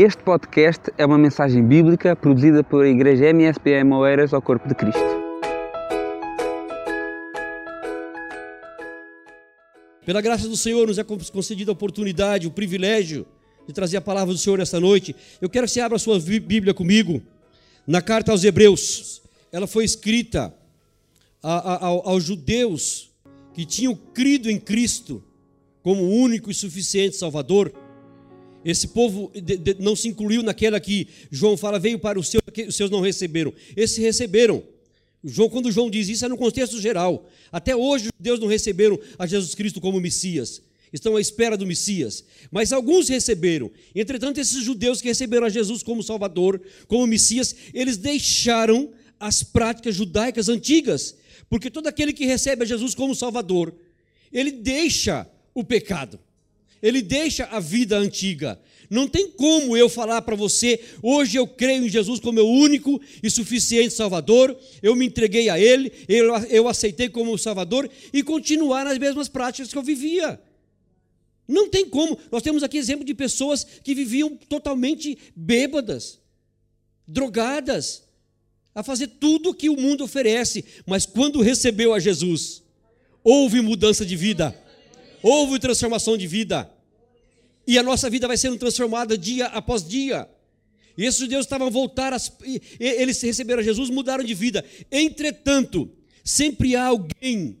Este podcast é uma mensagem bíblica produzida pela Igreja MSPM Oeiras ao Corpo de Cristo. Pela graça do Senhor, nos é concedida a oportunidade, o privilégio de trazer a palavra do Senhor esta noite. Eu quero que você abra a sua Bíblia comigo, na carta aos Hebreus. Ela foi escrita a, a, aos judeus que tinham crido em Cristo como único e suficiente Salvador esse povo não se incluiu naquela que João fala, veio para os seus, os seus não receberam. Esses receberam. João, quando João diz isso, é no contexto geral. Até hoje, os judeus não receberam a Jesus Cristo como Messias. Estão à espera do Messias. Mas alguns receberam. Entretanto, esses judeus que receberam a Jesus como Salvador, como Messias, eles deixaram as práticas judaicas antigas. Porque todo aquele que recebe a Jesus como Salvador, ele deixa o pecado ele deixa a vida antiga. Não tem como eu falar para você, hoje eu creio em Jesus como meu único e suficiente Salvador, eu me entreguei a Ele, eu, eu aceitei como Salvador e continuar nas mesmas práticas que eu vivia. Não tem como. Nós temos aqui exemplo de pessoas que viviam totalmente bêbadas, drogadas, a fazer tudo o que o mundo oferece, mas quando recebeu a Jesus, houve mudança de vida houve transformação de vida. E a nossa vida vai sendo transformada dia após dia. E esses judeus estavam voltar, a, eles receberam Jesus, mudaram de vida. Entretanto, sempre há alguém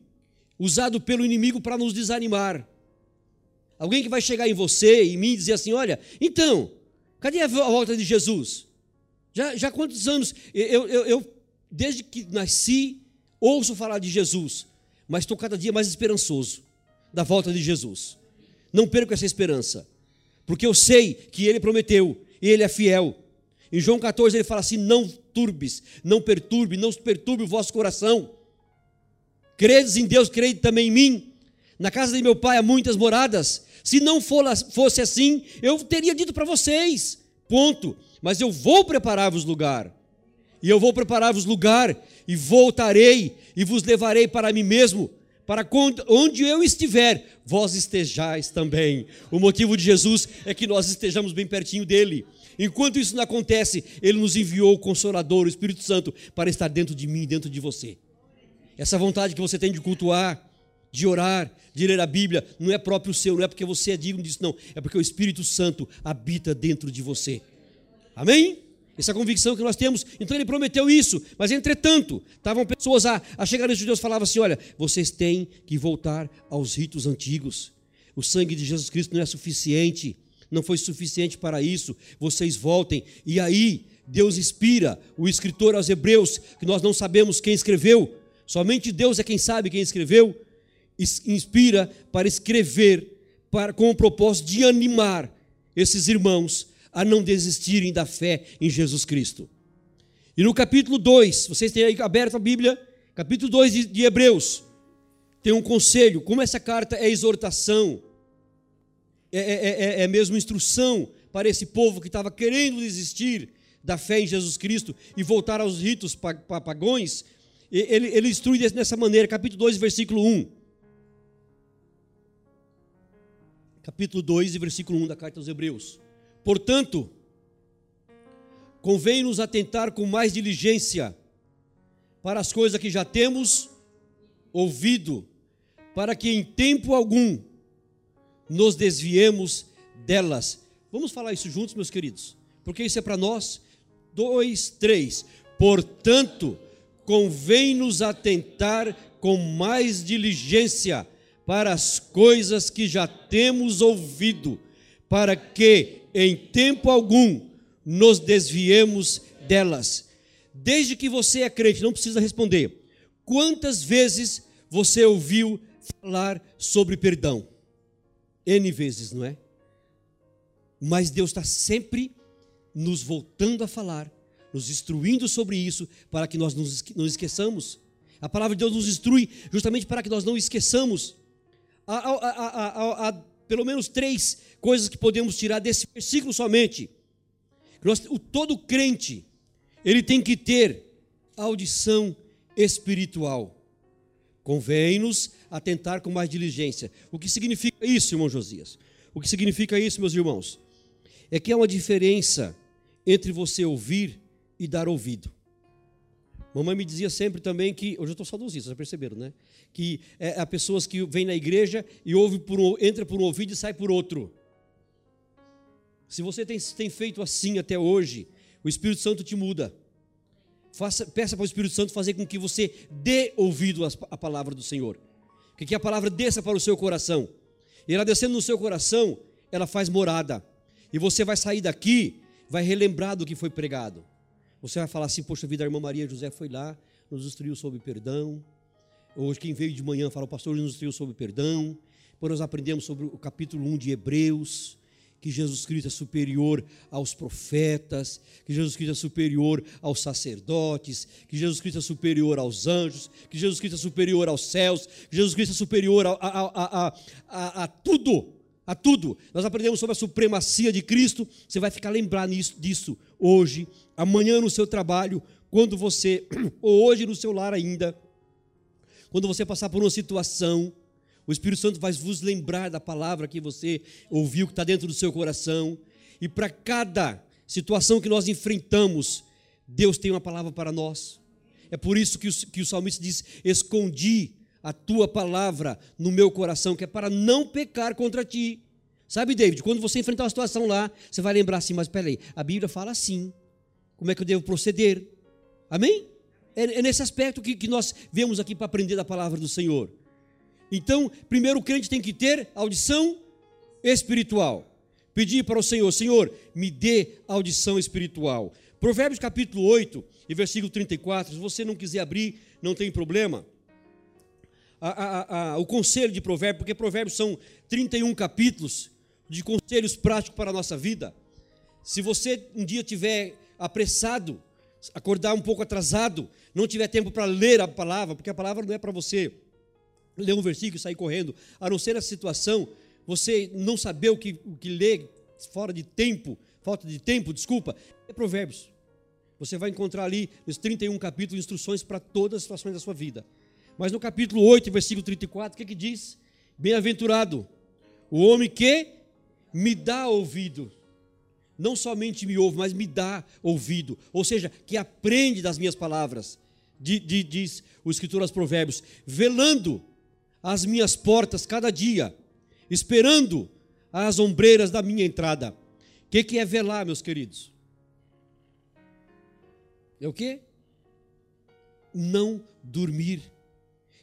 usado pelo inimigo para nos desanimar. Alguém que vai chegar em você e mim e dizer assim: olha, então, cadê a volta de Jesus? Já, já quantos anos? Eu, eu, eu, desde que nasci, ouço falar de Jesus, mas estou cada dia mais esperançoso da volta de Jesus. Não perco essa esperança, porque eu sei que ele prometeu ele é fiel. Em João 14 ele fala assim: Não turbes, não perturbe, não perturbe o vosso coração. Credes em Deus, crede também em mim. Na casa de meu pai há muitas moradas. Se não fosse assim, eu teria dito para vocês. Ponto. Mas eu vou preparar-vos lugar. E eu vou preparar-vos lugar, e voltarei, e vos levarei para mim mesmo, para onde eu estiver, vós estejais também. O motivo de Jesus é que nós estejamos bem pertinho dele. Enquanto isso não acontece, ele nos enviou o Consolador, o Espírito Santo, para estar dentro de mim, dentro de você. Essa vontade que você tem de cultuar, de orar, de ler a Bíblia, não é próprio seu, não é porque você é digno disso, não. É porque o Espírito Santo habita dentro de você. Amém? Essa convicção que nós temos. Então ele prometeu isso. Mas entretanto, estavam pessoas a, a chegar nesse Deus falavam assim: olha, vocês têm que voltar aos ritos antigos. O sangue de Jesus Cristo não é suficiente. Não foi suficiente para isso. Vocês voltem. E aí, Deus inspira o escritor aos Hebreus, que nós não sabemos quem escreveu. Somente Deus é quem sabe quem escreveu. Inspira para escrever para, com o propósito de animar esses irmãos a não desistirem da fé em Jesus Cristo. E no capítulo 2, vocês têm aí aberto a Bíblia, capítulo 2 de, de Hebreus, tem um conselho, como essa carta é exortação, é, é, é, é mesmo instrução para esse povo que estava querendo desistir da fé em Jesus Cristo e voltar aos ritos pagões, ele, ele instrui dessa maneira, capítulo 2, versículo 1. Capítulo 2, versículo 1 da carta aos Hebreus. Portanto, convém-nos atentar com mais diligência para as coisas que já temos ouvido, para que em tempo algum nos desviemos delas. Vamos falar isso juntos, meus queridos, porque isso é para nós. Dois, três. Portanto, convém-nos atentar com mais diligência para as coisas que já temos ouvido, para que em tempo algum nos desviemos delas. Desde que você é crente, não precisa responder. Quantas vezes você ouviu falar sobre perdão? N vezes, não é? Mas Deus está sempre nos voltando a falar, nos instruindo sobre isso, para que nós não esqueçamos. A palavra de Deus nos instrui justamente para que nós não esqueçamos. Há, há, há, há pelo menos três coisas que podemos tirar desse versículo somente. O todo crente, ele tem que ter audição espiritual. Convém-nos atentar com mais diligência. O que significa isso, irmão Josias? O que significa isso, meus irmãos? é que há uma diferença entre você ouvir e dar ouvido. Mamãe me dizia sempre também que, hoje eu estou saudosista, já perceberam, né? Que é, há pessoas que vêm na igreja e ouve por entra por um ouvido e sai por outro. Se você tem, tem feito assim até hoje, o Espírito Santo te muda. Faça, peça para o Espírito Santo fazer com que você dê ouvido à palavra do Senhor. Que, que a palavra desça para o seu coração. E ela descendo no seu coração, ela faz morada. E você vai sair daqui, vai relembrar do que foi pregado. Você vai falar assim: Poxa vida, a irmã Maria José foi lá, nos instruiu sobre perdão. Hoje, quem veio de manhã fala: O pastor nos instruiu sobre perdão. Depois nós aprendemos sobre o capítulo 1 de Hebreus que Jesus Cristo é superior aos profetas, que Jesus Cristo é superior aos sacerdotes, que Jesus Cristo é superior aos anjos, que Jesus Cristo é superior aos céus, que Jesus Cristo é superior a, a, a, a, tudo, a tudo. Nós aprendemos sobre a supremacia de Cristo, você vai ficar lembrado disso hoje, amanhã no seu trabalho, quando você, ou hoje no seu lar ainda, quando você passar por uma situação, o Espírito Santo vai vos lembrar da palavra que você ouviu, que está dentro do seu coração. E para cada situação que nós enfrentamos, Deus tem uma palavra para nós. É por isso que o, que o salmista diz: Escondi a tua palavra no meu coração, que é para não pecar contra ti. Sabe, David, quando você enfrentar uma situação lá, você vai lembrar assim: mas peraí, a Bíblia fala assim. Como é que eu devo proceder? Amém? É, é nesse aspecto que, que nós vemos aqui para aprender da palavra do Senhor. Então, primeiro o crente tem que ter audição espiritual. Pedir para o Senhor, Senhor, me dê audição espiritual. Provérbios capítulo 8 e versículo 34, se você não quiser abrir, não tem problema. A, a, a, o conselho de provérbios, porque provérbios são 31 capítulos de conselhos práticos para a nossa vida. Se você um dia tiver apressado, acordar um pouco atrasado, não tiver tempo para ler a palavra, porque a palavra não é para você ler um versículo e sair correndo, a não ser essa situação, você não saber o que, o que ler fora de tempo, falta de tempo, desculpa, é Provérbios. Você vai encontrar ali nos 31 capítulos instruções para todas as situações da sua vida. Mas no capítulo 8, versículo 34, o que, que diz? Bem-aventurado o homem que me dá ouvido. Não somente me ouve, mas me dá ouvido. Ou seja, que aprende das minhas palavras. Diz o escritor aos Provérbios: velando às minhas portas cada dia, esperando as ombreiras da minha entrada. O que, que é velar, meus queridos? É o que? Não dormir.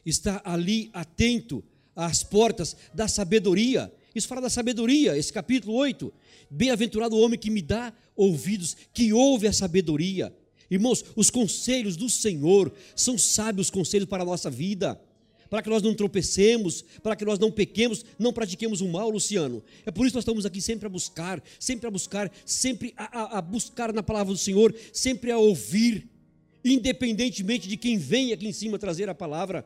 Estar ali atento às portas da sabedoria. Isso fala da sabedoria, esse capítulo 8. Bem-aventurado o homem que me dá ouvidos, que ouve a sabedoria. Irmãos, os conselhos do Senhor são sábios conselhos para a nossa vida para que nós não tropecemos, para que nós não pequemos, não pratiquemos o mal, Luciano. É por isso que nós estamos aqui sempre a buscar, sempre a buscar, sempre a, a, a buscar na palavra do Senhor, sempre a ouvir, independentemente de quem vem aqui em cima trazer a palavra,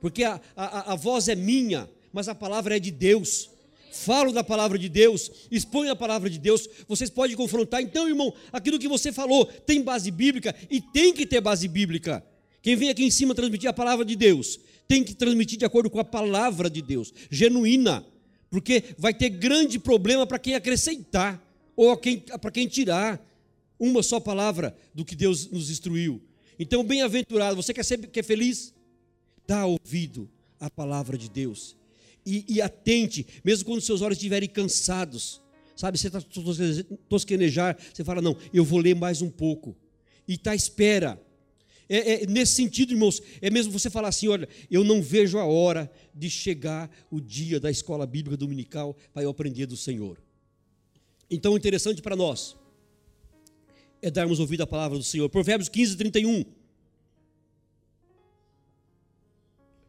porque a, a, a voz é minha, mas a palavra é de Deus. Falo da palavra de Deus, exponho a palavra de Deus, vocês podem confrontar. Então, irmão, aquilo que você falou tem base bíblica e tem que ter base bíblica. Quem vem aqui em cima transmitir a palavra de Deus tem que transmitir de acordo com a palavra de Deus, genuína, porque vai ter grande problema para quem acrescentar ou para quem tirar uma só palavra do que Deus nos instruiu. Então, bem-aventurado, você quer ser quer feliz? Dá ouvido à palavra de Deus e, e atente, mesmo quando seus olhos estiverem cansados. Sabe, você está tosquenejar, você fala, não, eu vou ler mais um pouco. E está à espera é, é, nesse sentido, irmãos, é mesmo você falar assim: olha, eu não vejo a hora de chegar o dia da escola bíblica dominical para eu aprender do Senhor. Então, interessante para nós é darmos ouvido à palavra do Senhor. Provérbios 15, 31.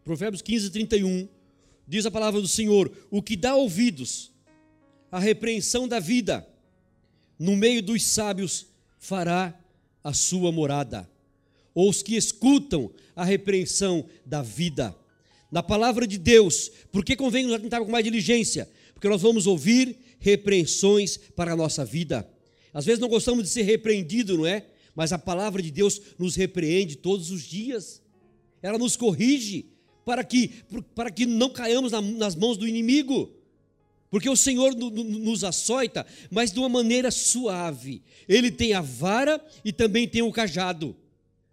Provérbios 15, 31. Diz a palavra do Senhor: O que dá ouvidos à repreensão da vida, no meio dos sábios fará a sua morada ou os que escutam a repreensão da vida. Na palavra de Deus, por que convém nos atentar com mais diligência? Porque nós vamos ouvir repreensões para a nossa vida. Às vezes não gostamos de ser repreendido, não é? Mas a palavra de Deus nos repreende todos os dias. Ela nos corrige para que, para que não caiamos nas mãos do inimigo. Porque o Senhor nos açoita, mas de uma maneira suave. Ele tem a vara e também tem o cajado.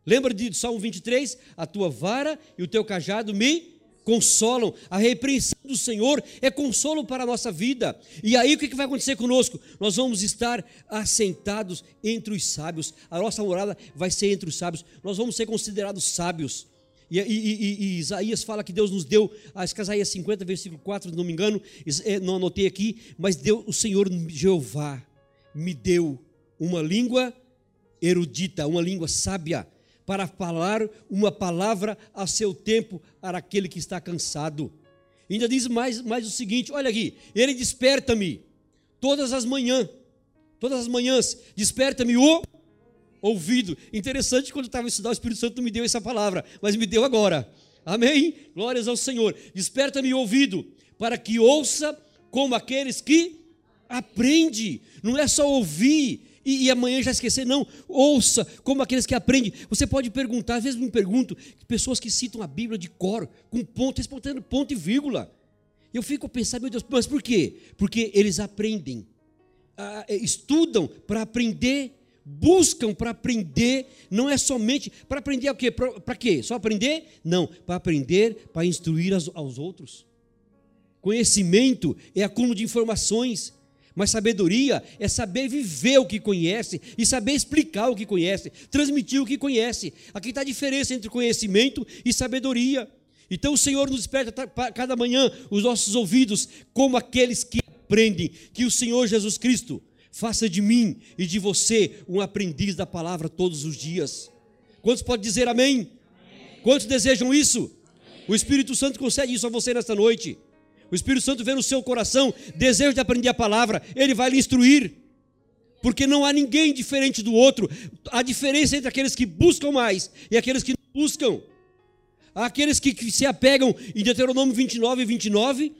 Lembra de Salmo 23? A tua vara e o teu cajado me consolam. A repreensão do Senhor é consolo para a nossa vida. E aí o que vai acontecer conosco? Nós vamos estar assentados entre os sábios. A nossa morada vai ser entre os sábios. Nós vamos ser considerados sábios. E, e, e, e, Isaías fala que Deus nos deu, acho que Isaías 50, versículo 4, não me engano, é, não anotei aqui, mas deu, o Senhor Jeová me deu uma língua erudita, uma língua sábia, para falar uma palavra a seu tempo para aquele que está cansado. Ainda diz mais, mais o seguinte: olha aqui, ele desperta-me todas as manhãs, todas as manhãs, desperta-me o ouvido. Interessante, quando eu estava estudando, o Espírito Santo não me deu essa palavra, mas me deu agora. Amém? Glórias ao Senhor. Desperta-me ouvido, para que ouça como aqueles que aprende. Não é só ouvir e, e, amanhã já esquecer, não. Ouça como aqueles que aprendem. Você pode perguntar, às vezes me pergunto, pessoas que citam a Bíblia de cor, com ponto, respondendo ponto e vírgula. Eu fico pensando, meu Deus, mas por quê? Porque eles aprendem, ah, estudam para aprender buscam para aprender, não é somente para aprender o quê? Para quê? Só aprender? Não, para aprender, para instruir aos, aos outros. Conhecimento é acúmulo de informações, mas sabedoria é saber viver o que conhece e saber explicar o que conhece, transmitir o que conhece. Aqui está a diferença entre conhecimento e sabedoria. Então o Senhor nos desperta cada manhã os nossos ouvidos como aqueles que aprendem que o Senhor Jesus Cristo Faça de mim e de você um aprendiz da palavra todos os dias. Quantos podem dizer amém? amém. Quantos desejam isso? Amém. O Espírito Santo concede isso a você nesta noite. O Espírito Santo vê no seu coração desejo de aprender a palavra, ele vai lhe instruir. Porque não há ninguém diferente do outro. A diferença entre aqueles que buscam mais e aqueles que não buscam. Há aqueles que se apegam em Deuteronômio 29 e 29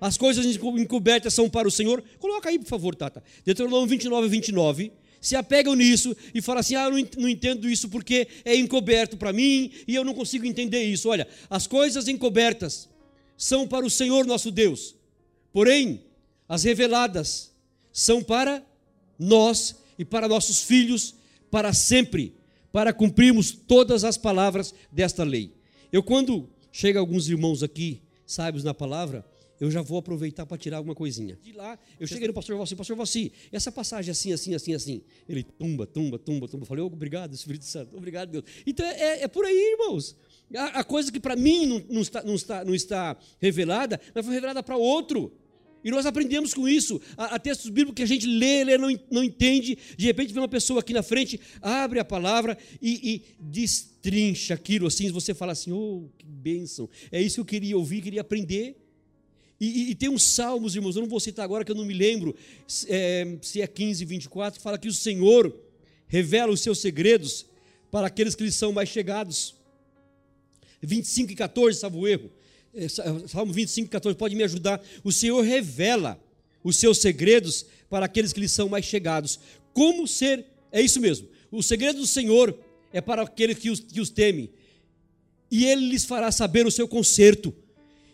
as coisas encobertas são para o Senhor. Coloca aí, por favor, Tata. Deuteronômio 29, 29. Se apegam nisso e falam assim: ah, eu não entendo isso porque é encoberto para mim e eu não consigo entender isso. Olha, as coisas encobertas são para o Senhor nosso Deus, porém, as reveladas são para nós e para nossos filhos para sempre, para cumprirmos todas as palavras desta lei. Eu, quando chega alguns irmãos aqui, sábios na palavra, eu já vou aproveitar para tirar alguma coisinha. De lá, eu cheguei no pastor Valci, pastor Valci, essa passagem assim, assim, assim, assim. Ele tumba, tumba, tumba, tumba. Eu falei, oh, obrigado, Espírito Santo, obrigado, Deus. Então é, é, é por aí, irmãos. A, a coisa que para mim não, não, está, não, está, não está revelada, mas foi revelada para outro. E nós aprendemos com isso. Há, textos bíblicos que a gente lê, lê não, não entende. De repente vem uma pessoa aqui na frente, abre a palavra e, e destrincha aquilo assim. Você fala assim: oh, que bênção. É isso que eu queria ouvir, queria aprender. E, e, tem uns salmos, irmãos, eu não vou citar agora que eu não me lembro, é, se é 15, 24, que fala que o Senhor revela os seus segredos para aqueles que lhes são mais chegados. 25 e 14, salvo erro. É, Salmo 25 e 14, pode me ajudar. O Senhor revela os seus segredos para aqueles que lhes são mais chegados. Como ser, é isso mesmo. O segredo do Senhor é para aqueles que os, que os. E ele lhes fará saber o seu conserto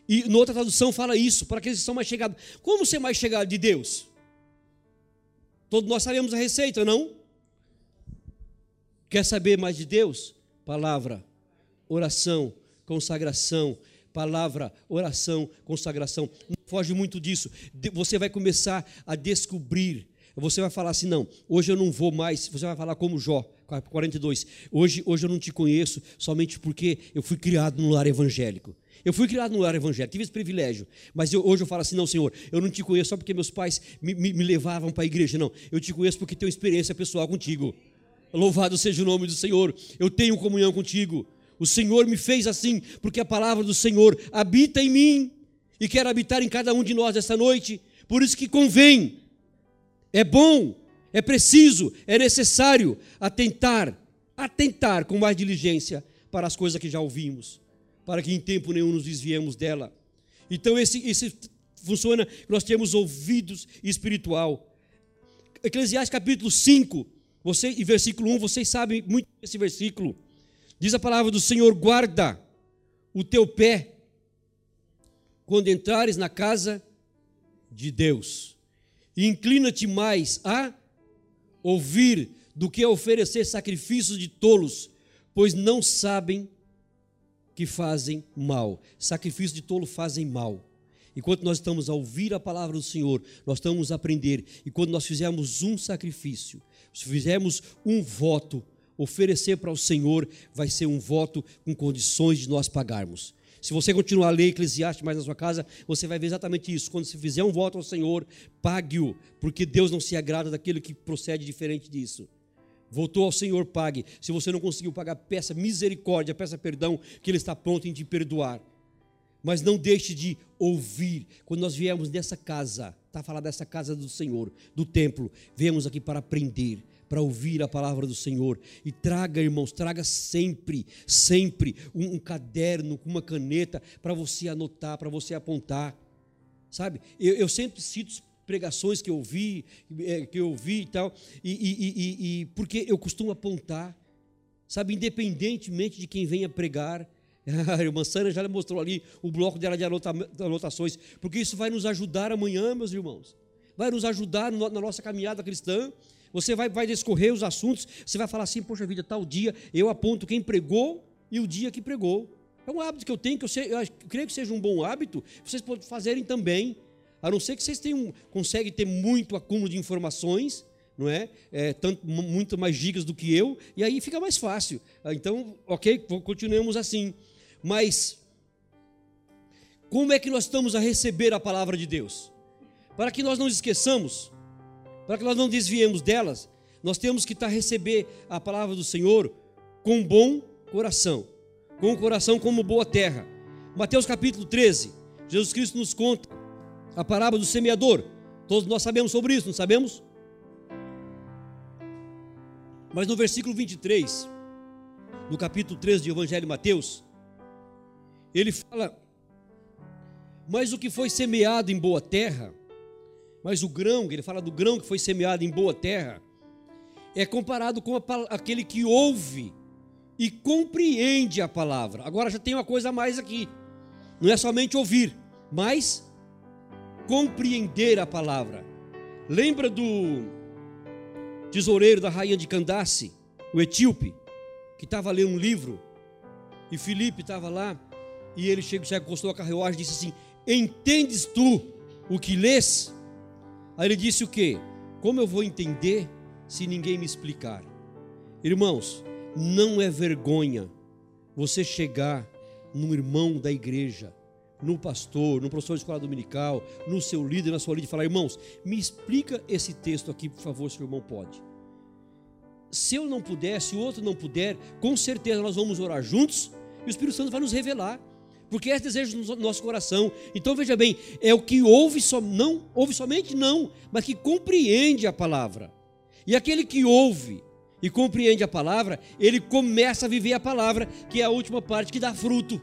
e noutra tradução fala isso, para aqueles que são mais chegados. Como ser mais chegado de Deus? Todos nós sabemos a receita, não? Quer saber mais de Deus? Palavra, oração, consagração. Palavra, oração, consagração. Não foge muito disso. Você vai começar a descobrir. Você vai falar assim: não, hoje eu não vou mais. Você vai falar como Jó, 42. Hoje, hoje eu não te conheço somente porque eu fui criado no lar evangélico. Eu fui criado no lar evangélico, tive esse privilégio. Mas eu, hoje eu falo assim: não, Senhor, eu não te conheço só porque meus pais me, me, me levavam para a igreja. Não, eu te conheço porque tenho experiência pessoal contigo. Louvado seja o nome do Senhor. Eu tenho comunhão contigo. O Senhor me fez assim, porque a palavra do Senhor habita em mim e quer habitar em cada um de nós esta noite. Por isso que convém, é bom, é preciso, é necessário atentar, atentar com mais diligência para as coisas que já ouvimos para que em tempo nenhum nos desviemos dela. Então, esse, esse funciona, nós temos ouvidos espiritual. Eclesiastes capítulo 5, você, e versículo 1, vocês sabem muito esse versículo. Diz a palavra do Senhor: guarda o teu pé quando entrares na casa de Deus. Inclina-te mais a ouvir do que a oferecer sacrifícios de tolos, pois não sabem que fazem mal. Sacrifício de tolo fazem mal. Enquanto nós estamos a ouvir a palavra do Senhor, nós estamos a aprender. E quando nós fizermos um sacrifício, se fizermos um voto, oferecer para o Senhor, vai ser um voto com condições de nós pagarmos. Se você continuar a ler Eclesiastes mais na sua casa, você vai ver exatamente isso. Quando você fizer um voto ao Senhor, pague-o, porque Deus não se agrada daquilo que procede diferente disso. Voltou ao Senhor, pague. Se você não conseguiu pagar, peça misericórdia, peça perdão, que Ele está pronto em te perdoar. Mas não deixe de ouvir. Quando nós viemos dessa casa, está falando dessa casa do Senhor, do templo, viemos aqui para aprender, para ouvir a palavra do Senhor. E traga, irmãos, traga sempre, sempre um, um caderno com uma caneta para você anotar, para você apontar. Sabe? Eu, eu sempre cito pregações que eu vi, é, que eu vi e tal, e, e, e, e porque eu costumo apontar, sabe, independentemente de quem venha pregar. A irmã Sânia já mostrou ali o bloco dela de anotações, porque isso vai nos ajudar amanhã, meus irmãos. Vai nos ajudar na nossa caminhada cristã. Você vai, vai discorrer os assuntos, você vai falar assim, poxa vida, tal dia, eu aponto quem pregou e o dia que pregou. É um hábito que eu tenho, que eu, sei, eu creio que seja um bom hábito, vocês podem fazerem também. A não ser que vocês tenham, conseguem ter muito acúmulo de informações, não é? é tanto, muito mais gigas do que eu, e aí fica mais fácil. Ah, então, ok, continuemos assim. Mas, como é que nós estamos a receber a palavra de Deus? Para que nós não esqueçamos, para que nós não desviemos delas, nós temos que estar a receber a palavra do Senhor com bom coração, com o coração como boa terra. Mateus capítulo 13, Jesus Cristo nos conta a parábola do semeador. Todos nós sabemos sobre isso, não sabemos? Mas no versículo 23, no capítulo 13 do Evangelho de Mateus, ele fala: Mas o que foi semeado em boa terra, mas o grão, ele fala do grão que foi semeado em boa terra, é comparado com aquele que ouve e compreende a palavra. Agora já tem uma coisa a mais aqui. Não é somente ouvir, mas compreender a palavra. Lembra do tesoureiro da rainha de Candace, o etíope, que estava lendo um livro, e Filipe estava lá, e ele chegou, se acostou a carruagem e disse assim: Entendes tu o que lês? Aí ele disse o que? Como eu vou entender se ninguém me explicar? Irmãos, não é vergonha você chegar num irmão da igreja no pastor, no professor de escola dominical, no seu líder, na sua líder, e falar: irmãos, me explica esse texto aqui, por favor, se o irmão pode. Se eu não puder, se o outro não puder, com certeza nós vamos orar juntos e o Espírito Santo vai nos revelar, porque é desejo do nosso coração. Então veja bem, é o que ouve só, não ouve somente não, mas que compreende a palavra. E aquele que ouve e compreende a palavra, ele começa a viver a palavra, que é a última parte que dá fruto.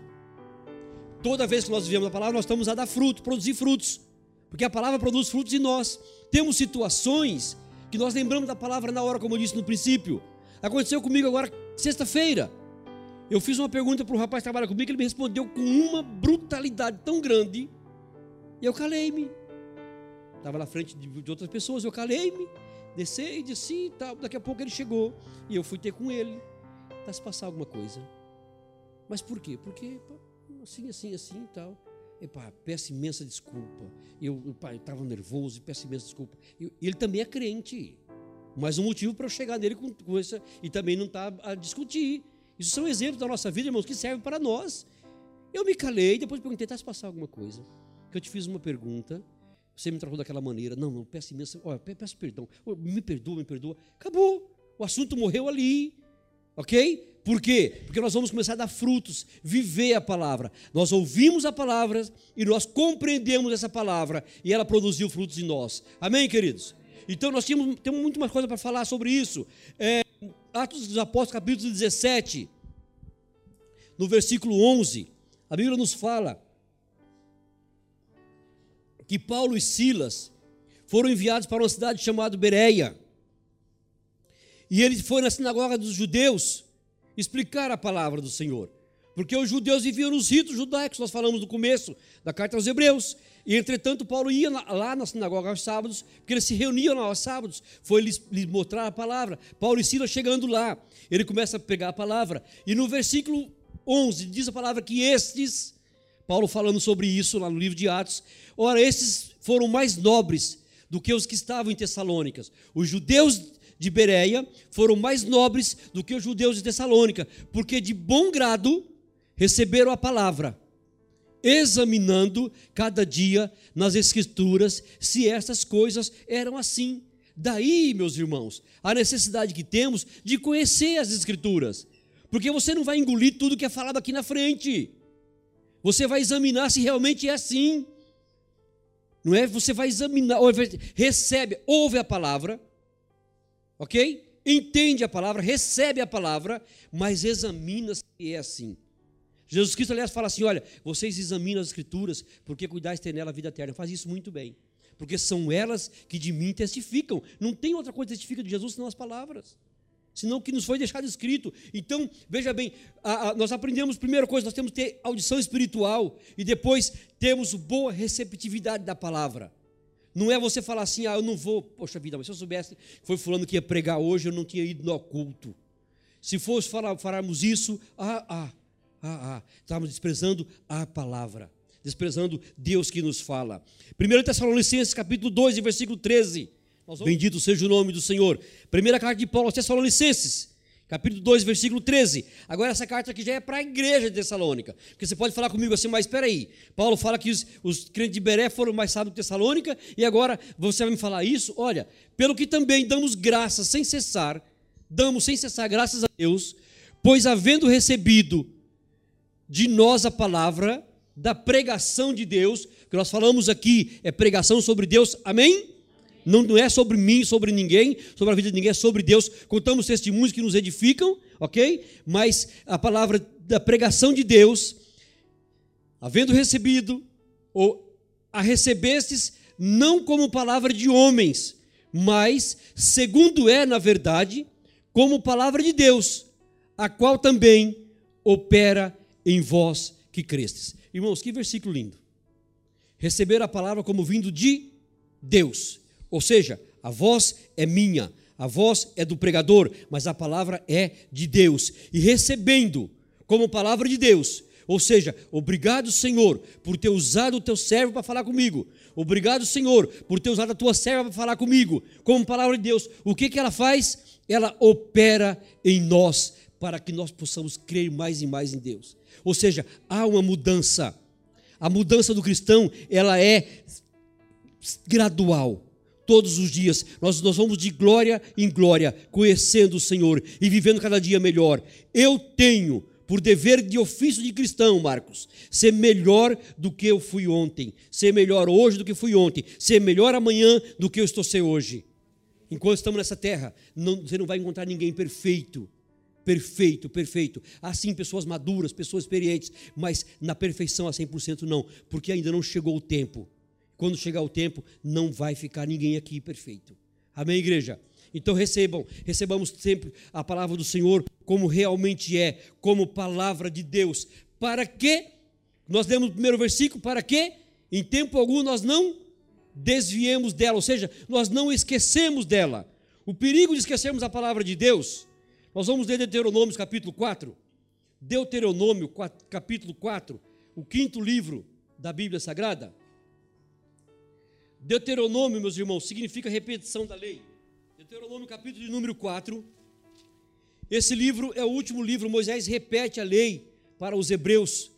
Toda vez que nós vivemos a palavra, nós estamos a dar fruto, produzir frutos. Porque a palavra produz frutos em nós. Temos situações que nós lembramos da palavra na hora, como eu disse no princípio. Aconteceu comigo agora, sexta-feira. Eu fiz uma pergunta para o rapaz que trabalha comigo, ele me respondeu com uma brutalidade tão grande. E eu calei-me. Estava na frente de, outras pessoas, eu calei-me, desci e disse e tal. Daqui a pouco ele chegou. E eu fui ter com ele. Está se passar alguma coisa. Mas por quê? Porque assim, assim, assim e tal. Epá, peço imensa desculpa. Eu estava nervoso e peço imensa desculpa. Eu, ele também é crente. Mas um motivo para eu chegar nele com coisa e também não estar tá a discutir. Isso são exemplos da nossa vida, irmãos, que servem para nós. Eu me calei, depois perguntei, está se passar alguma coisa? Que eu te fiz uma pergunta, você me tratou daquela maneira. Não, não, peço imensa, olha, peço perdão. Me perdoa, me perdoa. Acabou. O assunto morreu ali. Ok? Por quê? Porque nós vamos começar a dar frutos, viver a palavra. Nós ouvimos a palavra e nós compreendemos essa palavra e ela produziu frutos em nós. Amém, queridos? Então nós temos, temos muito mais coisa para falar sobre isso. É, Atos dos Apóstolos, capítulo 17, no versículo 11, a Bíblia nos fala que Paulo e Silas foram enviados para uma cidade chamada Bereia. E ele foi na sinagoga dos judeus explicar a palavra do Senhor. Porque os judeus viviam nos ritos judaicos, nós falamos no começo da carta aos Hebreus. E entretanto, Paulo ia lá na sinagoga aos sábados, porque eles se reuniam lá aos sábados, foi lhes, lhes mostrar a palavra. Paulo e Silas chegando lá, ele começa a pegar a palavra. E no versículo 11 diz a palavra que estes, Paulo falando sobre isso lá no livro de Atos, ora, estes foram mais nobres do que os que estavam em Tessalônicas. Os judeus de Bereia foram mais nobres do que os judeus de Tessalônica, porque de bom grado receberam a palavra, examinando cada dia nas Escrituras se essas coisas eram assim. Daí, meus irmãos, a necessidade que temos de conhecer as Escrituras, porque você não vai engolir tudo que é falado aqui na frente, você vai examinar se realmente é assim. Não é? Você vai examinar, recebe, ouve a palavra, ok? Entende a palavra, recebe a palavra, mas examina se é assim. Jesus Cristo, aliás, fala assim: olha, vocês examinam as Escrituras, porque cuidais ter nela a vida eterna. Faz isso muito bem, porque são elas que de mim testificam. Não tem outra coisa que testifica de Jesus senão as palavras, senão o que nos foi deixado escrito. Então, veja bem, a, a, nós aprendemos, primeira coisa, nós temos que ter audição espiritual, e depois temos boa receptividade da palavra. Não é você falar assim, ah, eu não vou, poxa vida, mas se eu soubesse foi fulano que ia pregar hoje, eu não tinha ido no culto. Se fosse falar, falarmos isso, ah, ah, ah, ah, estamos desprezando a palavra, desprezando Deus que nos fala. 1 Tessalonicenses, capítulo 2, versículo 13. Vamos... Bendito seja o nome do Senhor. Primeira carta de Paulo aos Tessalonicenses, capítulo 2, versículo 13. Agora, essa carta aqui já é para a igreja de Tessalônica. Porque você pode falar comigo assim, mas espera aí. Paulo fala que os, os crentes de Beré foram mais sábios que Tessalônica, e agora você vai me falar isso? Olha, pelo que também damos graças sem cessar, damos sem cessar graças a Deus, pois havendo recebido de nós a palavra da pregação de Deus, que nós falamos aqui é pregação sobre Deus, amém? Não, não é sobre mim, sobre ninguém, sobre a vida de ninguém, é sobre Deus. Contamos testemunhos que nos edificam, ok? Mas a palavra da pregação de Deus, havendo recebido, ou a recebestes, não como palavra de homens, mas, segundo é, na verdade, como palavra de Deus, a qual também opera em vós que crestes. Irmãos, que versículo lindo. Receber a palavra como vindo de Deus. Ou seja, a voz é minha, a voz é do pregador, mas a palavra é de Deus. E recebendo como palavra de Deus, ou seja, obrigado, Senhor, por ter usado o teu servo para falar comigo. Obrigado, Senhor, por ter usado a tua serva para falar comigo, como palavra de Deus. O que, que ela faz? Ela opera em nós para que nós possamos crer mais e mais em Deus. Ou seja, há uma mudança. A mudança do cristão, ela é gradual. Todos os dias, nós, nós vamos de glória em glória, conhecendo o Senhor e vivendo cada dia melhor. Eu tenho, por dever de ofício de cristão, Marcos, ser melhor do que eu fui ontem, ser melhor hoje do que fui ontem, ser melhor amanhã do que eu estou ser hoje. Enquanto estamos nessa terra, não, você não vai encontrar ninguém perfeito perfeito, perfeito. Assim, pessoas maduras, pessoas experientes, mas na perfeição a 100% não, porque ainda não chegou o tempo. Quando chegar o tempo, não vai ficar ninguém aqui perfeito. Amém, igreja? Então recebam, recebamos sempre a palavra do Senhor como realmente é, como palavra de Deus. Para que? Nós lemos o primeiro versículo, para que? Em tempo algum nós não desviemos dela, ou seja, nós não esquecemos dela. O perigo de esquecermos a palavra de Deus nós vamos ler Deuteronômio capítulo 4. Deuteronômio capítulo 4, o quinto livro da Bíblia Sagrada. Deuteronômio, meus irmãos, significa repetição da lei. Deuteronômio capítulo de número 4. Esse livro é o último livro, Moisés repete a lei para os hebreus.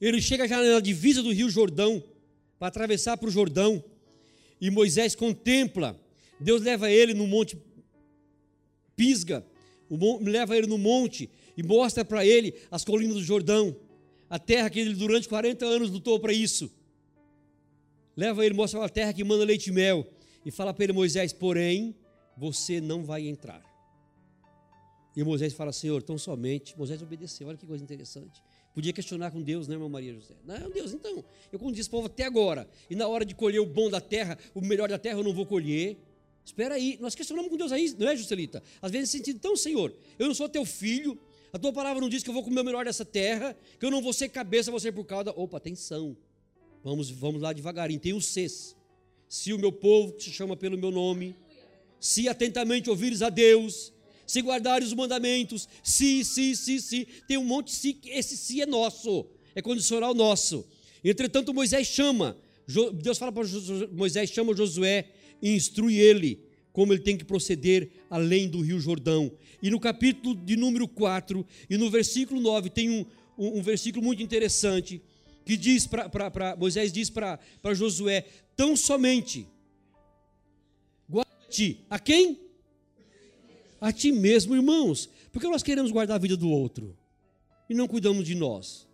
Ele chega já na divisa do rio Jordão, para atravessar para o Jordão, e Moisés contempla. Deus leva ele no monte Pisga, leva ele no monte e mostra para ele as colinas do Jordão, a terra que ele durante 40 anos lutou para isso. Leva ele, mostra a terra que manda leite e mel e fala para ele, Moisés, porém, você não vai entrar. E Moisés fala, Senhor, tão somente. Moisés obedeceu, olha que coisa interessante. Podia questionar com Deus, né, irmã Maria José? Não, Deus, então, eu conduzi esse povo até agora, e na hora de colher o bom da terra, o melhor da terra eu não vou colher. Espera aí, nós questionamos com Deus aí, não é, Juscelita? Às vezes, nesse sentido, então, Senhor, eu não sou teu filho, A tua palavra não diz que eu vou comer o melhor dessa terra, que eu não vou ser cabeça, vou ser por causa. Opa, atenção. Vamos, vamos lá devagarinho. Tem o Cs. Se o meu povo, que se chama pelo meu nome, se atentamente ouvires a Deus, se guardares os mandamentos, se, se, se, se. Tem um monte de se, esse se é nosso, é condicional nosso. Entretanto, Moisés chama, Deus fala para Moisés, chama Josué e instrui ele como ele tem que proceder além do rio Jordão. E no capítulo de número 4 e no versículo 9 tem um, um, um versículo muito interessante que diz para Moisés diz para Josué: tão somente guarda-te a quem? A ti mesmo, irmãos, porque nós queremos guardar a vida do outro e não cuidamos de nós.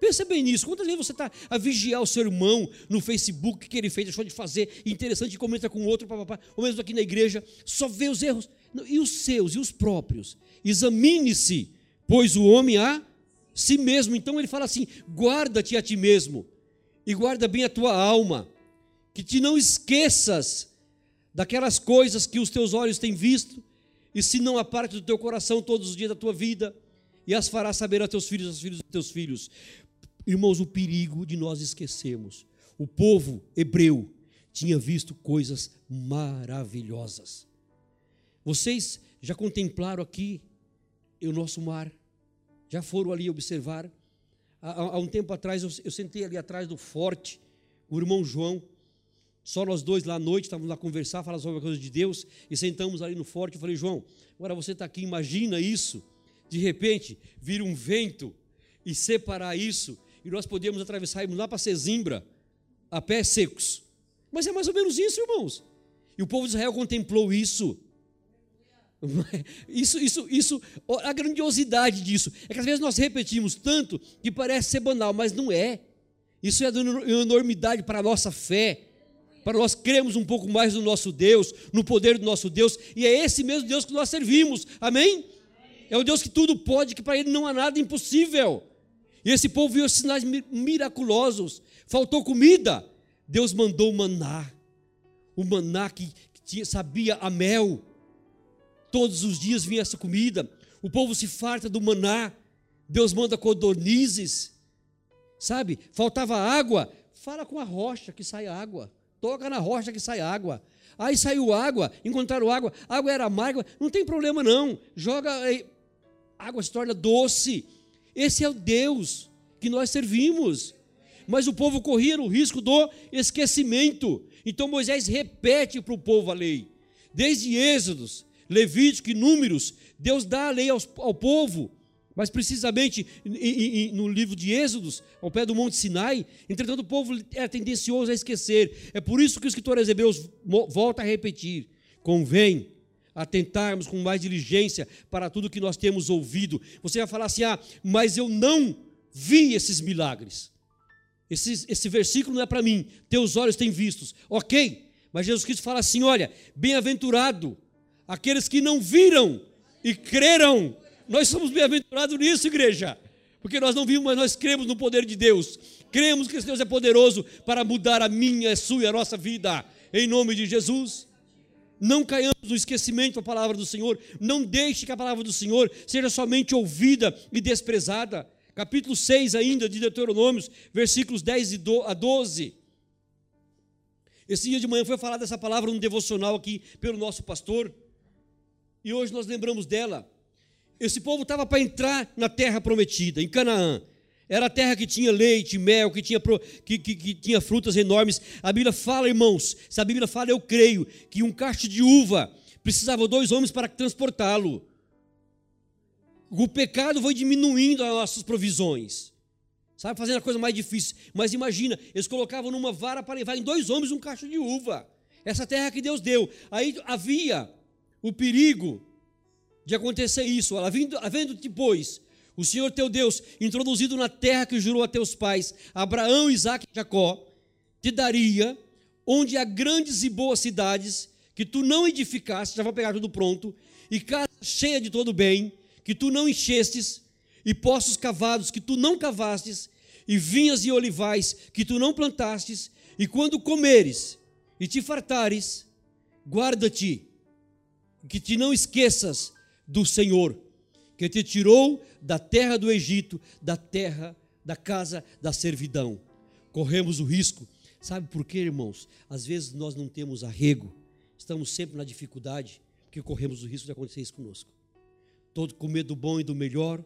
Pensa bem nisso. Quantas vezes você está a vigiar o seu irmão no Facebook, que ele fez, deixou de fazer, interessante, comenta com outro, papapá, ou mesmo aqui na igreja, só vê os erros. E os seus, e os próprios. Examine-se, pois o homem a si mesmo. Então ele fala assim: guarda-te a ti mesmo, e guarda bem a tua alma, que te não esqueças daquelas coisas que os teus olhos têm visto, e se não a parte do teu coração todos os dias da tua vida, e as farás saber a teus filhos, aos filhos dos teus filhos. Irmãos, o perigo de nós esquecermos. O povo hebreu tinha visto coisas maravilhosas. Vocês já contemplaram aqui o nosso mar? Já foram ali observar? Há, há um tempo atrás, eu, eu, sentei ali atrás do forte, o irmão João, só nós dois lá à noite, estávamos lá a conversar, falar sobre a coisa de Deus, e sentamos ali no forte. Eu falei, João, agora você está aqui, imagina isso. De repente, vir um vento e separar isso e nós podemos atravessar lá para Sesimbra a pés secos. Mas é mais ou menos isso, irmãos. E o povo de Israel contemplou isso. Isso, isso, isso, a grandiosidade disso. É que às vezes nós repetimos tanto que parece ser banal, mas não é. Isso é de enormidade para a nossa fé, para nós cremos um pouco mais no nosso Deus, no poder do nosso Deus, e é esse mesmo Deus que nós servimos, amém? É o Deus que tudo pode, que para Ele não há nada impossível. E esse povo viu sinais miraculosos. Faltou comida. Deus mandou o maná. O maná que, sabia a mel. Todos os dias vinha essa comida. O povo se farta do maná. Deus manda codornizes. Sabe? Faltava água. Fala com a rocha que sai água. Toca na rocha que sai água. Aí saiu água, encontraram água, água era amarga, não tem problema não. Joga, a água se torna doce. Esse é o Deus que nós servimos. Mas o povo corria no risco do esquecimento. Então Moisés repete para o povo a lei. Desde Êxodos, Levítico e Números, Deus dá a lei ao povo. Mas precisamente no livro de Êxodos, ao pé do Monte Sinai, entretanto o povo é tendencioso a esquecer. É por isso que o escritor aos Hebreus volta a repetir: convém atentarmos com mais diligência para tudo que nós temos ouvido. Você vai falar assim: ah, mas eu não vi esses milagres. Esse, esse versículo não é para mim, teus olhos têm vistos. Ok, mas Jesus Cristo fala assim: olha, bem-aventurado aqueles que não viram e creram. Nós somos bem-aventurados nisso, igreja, porque nós não vimos, mas nós cremos no poder de Deus. Cremos que esse Deus é poderoso para mudar a minha, a sua e a nossa vida, em nome de Jesus. Não caiamos no esquecimento da palavra do Senhor. Não deixe que a palavra do Senhor seja somente ouvida e desprezada. Capítulo 6 ainda de Deuteronômios, versículos 10 a 12. Esse dia de manhã foi falada essa palavra no devocional aqui pelo nosso pastor. E hoje nós lembramos dela. Esse povo estava para entrar na terra prometida, em Canaã. Era a terra que tinha leite, mel, que tinha, que, que, que tinha frutas enormes. A Bíblia fala, irmãos, se a Bíblia fala, eu creio, que um cacho de uva precisava dois homens para transportá-lo. O pecado foi diminuindo as nossas provisões. Sabe, fazendo a coisa mais difícil. Mas imagina, eles colocavam numa vara para levar em dois homens um cacho de uva. Essa terra que Deus deu. Aí havia o perigo de acontecer isso. Havendo, havendo depois o Senhor teu Deus, introduzido na terra que jurou a teus pais, Abraão, Isaac e Jacó, te daria, onde há grandes e boas cidades, que tu não edificaste, já vou pegar tudo pronto, e casa cheia de todo bem, que tu não enchestes, e poços cavados que tu não cavastes, e vinhas e olivais que tu não plantastes, e quando comeres e te fartares, guarda-te, que te não esqueças do Senhor que te tirou da terra do Egito, da terra da casa da servidão. Corremos o risco. Sabe por quê, irmãos? Às vezes nós não temos arrego, estamos sempre na dificuldade, porque corremos o risco de acontecer isso conosco. Todo com medo do bom e do melhor,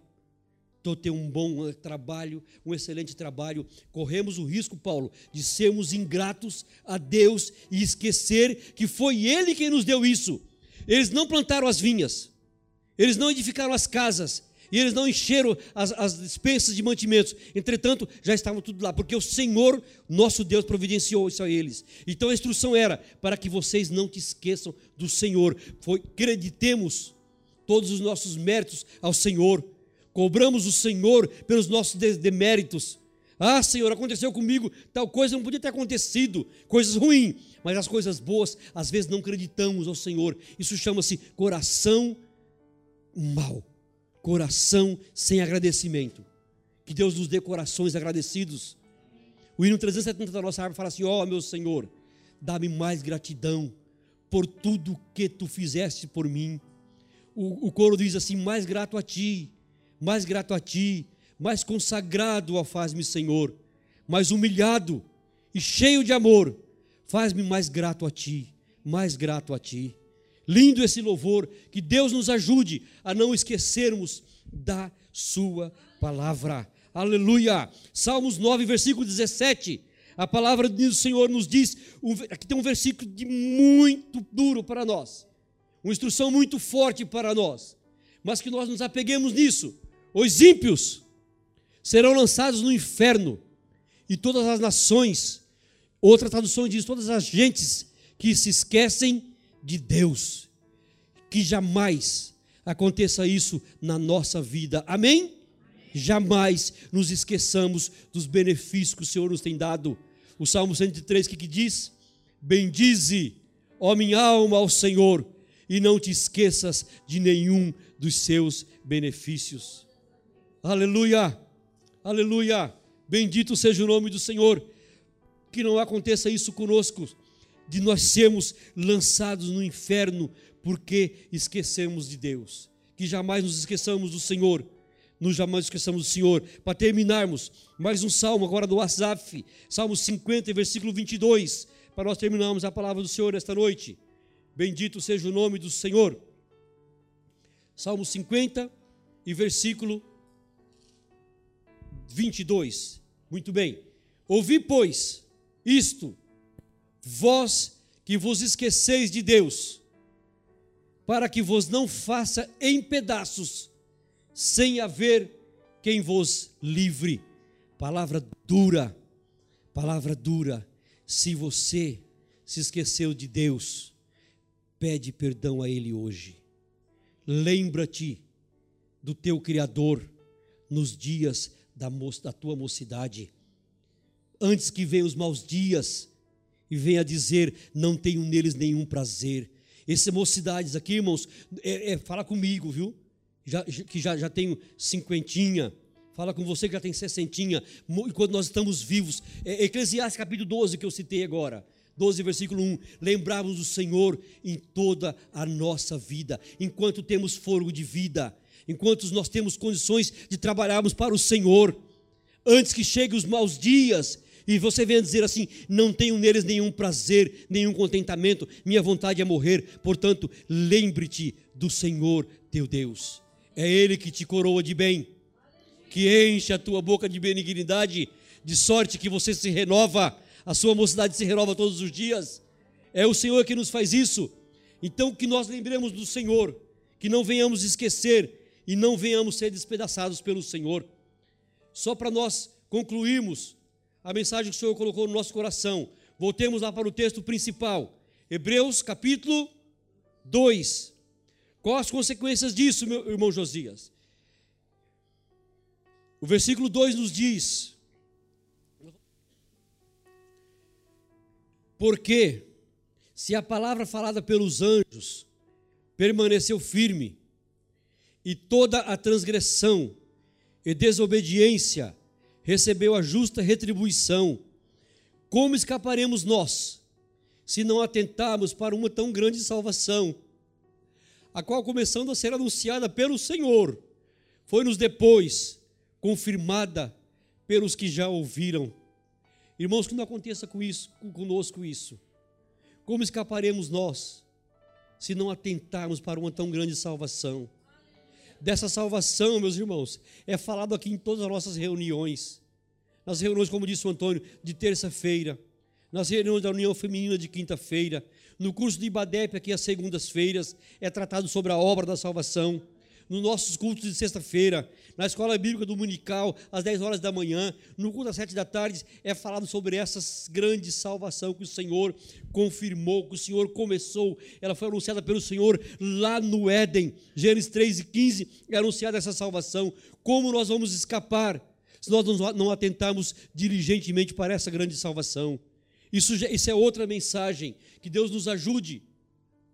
todo ter um bom eh, trabalho, um excelente trabalho. Corremos o risco, Paulo, de sermos ingratos a Deus e esquecer que foi Ele quem nos deu isso. Eles não plantaram as vinhas, eles não edificaram as casas, e eles não encheram as, as dispensas de mantimentos. Entretanto, já estavam tudo lá, porque o Senhor, nosso Deus, providenciou isso a eles. Então a instrução era para que vocês não te esqueçam do Senhor. Foi, acreditemos todos os nossos méritos ao Senhor. Cobramos o Senhor pelos nossos deméritos. Ah, Senhor, aconteceu comigo, tal coisa não podia ter acontecido, coisas ruins, mas as coisas boas, às vezes não acreditamos ao Senhor. Isso chama-se coração mau coração sem agradecimento. Que Deus nos dê corações agradecidos. O hino 370 da nossa árvore fala assim: Ó oh, meu Senhor, dá-me mais gratidão por tudo que tu fizeste por mim. O, o coro diz assim: mais grato a ti, mais grato a ti, mais consagrado a faz-me, Senhor, mais humilhado e cheio de amor, faz-me mais grato a ti, mais grato a ti. Lindo esse louvor, que Deus nos ajude a não esquecermos da Sua palavra. Aleluia! Salmos 9, versículo 17. A palavra do Senhor nos diz, aqui tem um versículo de muito duro para nós, uma instrução muito forte para nós, mas que nós nos apeguemos nisso. Os ímpios serão lançados no inferno, e todas as nações, outra tradução diz, todas as gentes que se esquecem de Deus. Que jamais aconteça isso na nossa vida. Amém? Amém? Jamais nos esqueçamos dos benefícios que o Senhor nos tem dado. O Salmo 103 que, que diz: Bendize, ó minha alma, ao Senhor, e não te esqueças de nenhum dos seus benefícios. Aleluia, aleluia. Bendito seja o nome do Senhor. Que não aconteça isso conosco de nós sermos lançados no inferno porque esquecemos de Deus. Que jamais nos esqueçamos do Senhor, nos jamais esqueçamos do Senhor. Para terminarmos, mais um salmo agora do Asaf, Salmo 50, versículo 22, para nós terminarmos a palavra do Senhor esta noite. Bendito seja o nome do Senhor. Salmo 50 e versículo 22. Muito bem. Ouvi, pois, isto vós que vos esqueceis de Deus, para que vos não faça em pedaços, sem haver quem vos livre. Palavra dura, palavra dura. Se você se esqueceu de Deus, pede perdão a Ele hoje. Lembra-te do teu Criador nos dias da, da tua mocidade. Antes que venham os maus dias, e venha dizer: não tenho neles nenhum prazer. Essas mocidades aqui, irmãos, é, é, fala comigo, viu? Já, que já, já tenho cinquentinha, fala com você que já tem sessentinha, enquanto nós estamos vivos. É, Eclesiastes capítulo 12 que eu citei agora. 12, versículo 1. Lembrarmos do Senhor em toda a nossa vida, enquanto temos fogo de vida, enquanto nós temos condições de trabalharmos para o Senhor, antes que cheguem os maus dias e você vem dizer assim: não tenho neles nenhum prazer, nenhum contentamento, minha vontade é morrer. Portanto, lembre-te do Senhor teu Deus. É Ele que te coroa de bem, que enche a tua boca de benignidade, de sorte que você se renova, a sua mocidade se renova todos os dias. É o Senhor que nos faz isso. Então, que nós lembremos do Senhor, que não venhamos esquecer e não venhamos ser despedaçados pelo Senhor. Só para nós concluirmos a mensagem que o Senhor colocou no nosso coração. Voltemos lá para o texto principal. Hebreus capítulo 2. Quais as consequências disso, meu irmão Josias? O versículo 2 nos diz: Porque se a palavra falada pelos anjos permaneceu firme, e toda a transgressão e desobediência recebeu a justa retribuição. Como escaparemos nós, se não atentarmos para uma tão grande salvação, a qual começando a ser anunciada pelo Senhor, foi-nos depois confirmada pelos que já ouviram. Irmãos, que não aconteça com isso, conosco isso. Como escaparemos nós se não atentarmos para uma tão grande salvação? Dessa salvação, meus irmãos, é falado aqui em todas as nossas reuniões. Nas reuniões, como disse o Antônio, de terça-feira, nas reuniões da União Feminina de quinta-feira, no curso de Ibadep, aqui às segundas-feiras, é tratado sobre a obra da salvação nos nossos cultos de sexta-feira, na escola bíblica dominical, às 10 horas da manhã, no culto às 7 da tarde, é falado sobre essa grande salvação que o Senhor confirmou, que o Senhor começou. Ela foi anunciada pelo Senhor lá no Éden. Gênesis 3 e 15 é anunciada essa salvação. Como nós vamos escapar se nós não atentarmos diligentemente para essa grande salvação? Isso, isso é outra mensagem. Que Deus nos ajude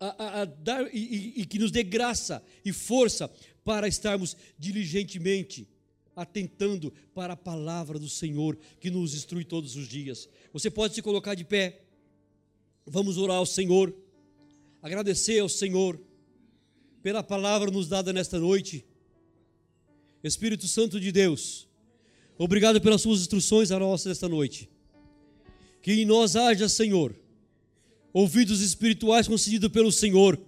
a, a, dar e, e, e que nos dê graça e força para estarmos diligentemente atentando para a palavra do Senhor que nos instrui todos os dias. Você pode se colocar de pé. Vamos orar ao Senhor, agradecer ao Senhor pela palavra nos dada nesta noite. Espírito Santo de Deus, obrigado pelas suas instruções a nós nesta noite. Que em nós haja, Senhor, ouvidos espirituais concedidos pelo Senhor,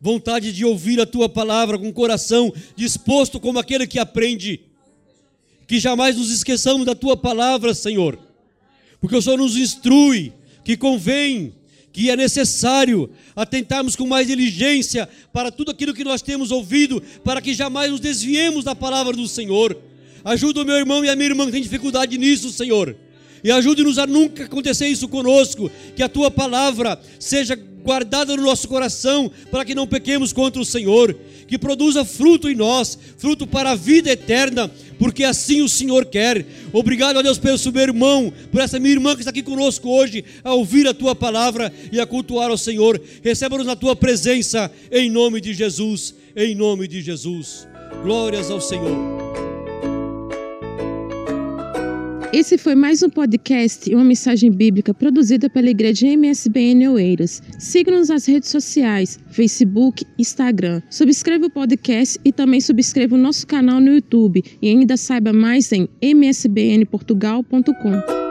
vontade de ouvir a tua palavra com coração disposto como aquele que aprende. Que jamais nos esqueçamos da tua palavra, Senhor, porque o Senhor nos instrui que convém, que é necessário atentarmos com mais diligência para tudo aquilo que nós temos ouvido, para que jamais nos desviemos da palavra do Senhor. Ajuda o meu irmão e a minha irmã que tem dificuldade nisso, Senhor e ajude-nos a nunca acontecer isso conosco, que a tua palavra seja guardada no nosso coração, para que não pequemos contra o Senhor, que produza fruto em nós, fruto para a vida eterna, porque assim o Senhor quer. Obrigado a Deus pelo seu meu irmão, por essa minha irmã que está aqui conosco hoje, a ouvir a tua palavra e a cultuar ao Senhor. Receba-nos na tua presença, em nome de Jesus, em nome de Jesus. Glórias ao Senhor. Esse foi mais um podcast e uma mensagem bíblica produzida pela Igreja MSBN Oeiras. Siga-nos nas redes sociais, Facebook, Instagram. Subscreva o podcast e também subscreva o nosso canal no YouTube. E ainda saiba mais em msbnportugal.com.